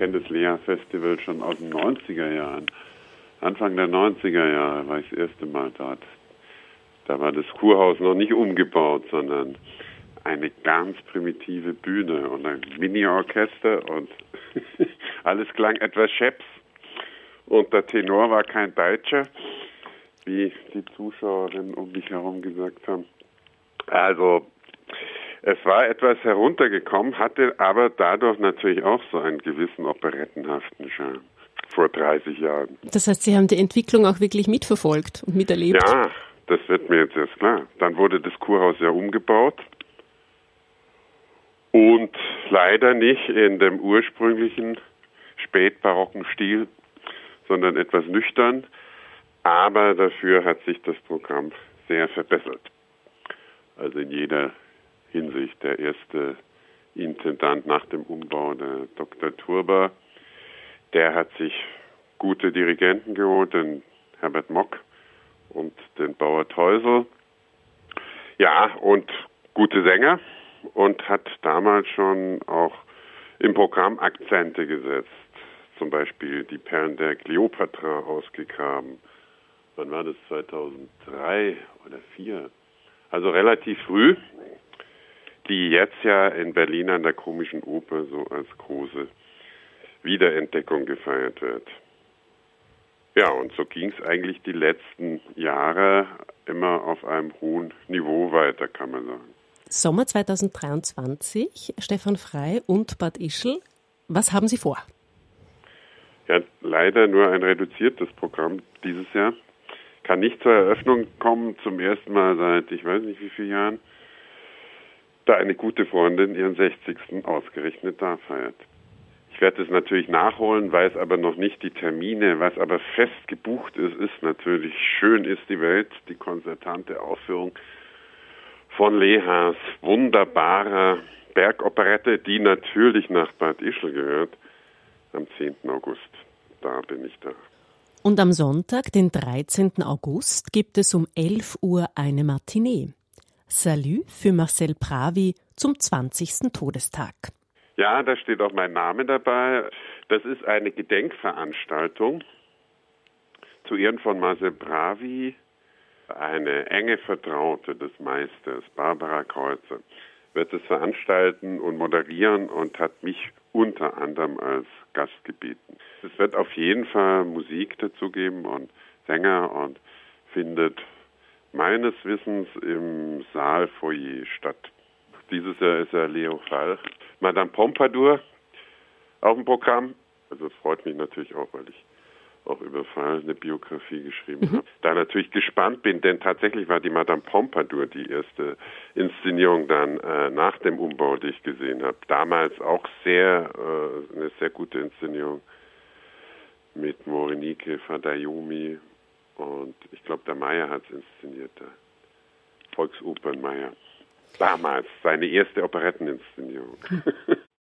kenne das Lea-Festival schon aus den 90er Jahren. Anfang der 90er Jahre war ich das erste Mal dort. Da war das Kurhaus noch nicht umgebaut, sondern eine ganz primitive Bühne und ein Mini-Orchester und alles klang etwas scheps. Und der Tenor war kein Deutscher, wie die Zuschauerinnen um mich herum gesagt haben. Also es war etwas heruntergekommen, hatte aber dadurch natürlich auch so einen gewissen operettenhaften Charme vor 30 Jahren. Das heißt, Sie haben die Entwicklung auch wirklich mitverfolgt und miterlebt? Ja, das wird mir jetzt erst klar. Dann wurde das Kurhaus ja umgebaut und leider nicht in dem ursprünglichen spätbarocken Stil, sondern etwas nüchtern. Aber dafür hat sich das Programm sehr verbessert. Also in jeder Hinsicht. Der erste Intendant nach dem Umbau, der Dr. Turber, der hat sich gute Dirigenten geholt, den Herbert Mock und den Bauer Teusel. Ja, und gute Sänger und hat damals schon auch im Programm Akzente gesetzt. Zum Beispiel die Perlen der Kleopatra ausgegraben. Wann war das? 2003 oder 2004? Also relativ früh die jetzt ja in Berlin an der Komischen Oper so als große Wiederentdeckung gefeiert wird. Ja, und so ging es eigentlich die letzten Jahre immer auf einem hohen Niveau weiter, kann man sagen. Sommer 2023, Stefan Frei und Bad Ischl, was haben Sie vor? Ja, leider nur ein reduziertes Programm dieses Jahr. Kann nicht zur Eröffnung kommen, zum ersten Mal seit ich weiß nicht wie vielen Jahren da eine gute Freundin ihren 60. ausgerechnet da feiert. Ich werde es natürlich nachholen, weiß aber noch nicht die Termine. Was aber fest gebucht ist, ist natürlich Schön ist die Welt, die konzertante Aufführung von Lehas wunderbarer Bergoperette, die natürlich nach Bad Ischl gehört, am 10. August. Da bin ich da. Und am Sonntag, den 13. August, gibt es um 11 Uhr eine Matinee. Salut für Marcel Pravi zum 20. Todestag. Ja, da steht auch mein Name dabei. Das ist eine Gedenkveranstaltung zu Ehren von Marcel Pravi, eine enge Vertraute des Meisters, Barbara Kreuzer, wird es veranstalten und moderieren und hat mich unter anderem als Gast gebeten. Es wird auf jeden Fall Musik dazu geben und Sänger und findet meines Wissens im Saalfoyer statt. Dieses Jahr ist ja Leo Fall. Madame Pompadour auf dem Programm. Also es freut mich natürlich auch, weil ich auch über Fall eine Biografie geschrieben mhm. habe. Da natürlich gespannt bin, denn tatsächlich war die Madame Pompadour die erste Inszenierung dann äh, nach dem Umbau, die ich gesehen habe. Damals auch sehr äh, eine sehr gute Inszenierung mit Morenike Fadayomi und ich glaube, der Meier hat es inszeniert, der Volksopernmeier. Damals, seine erste Operetteninszenierung.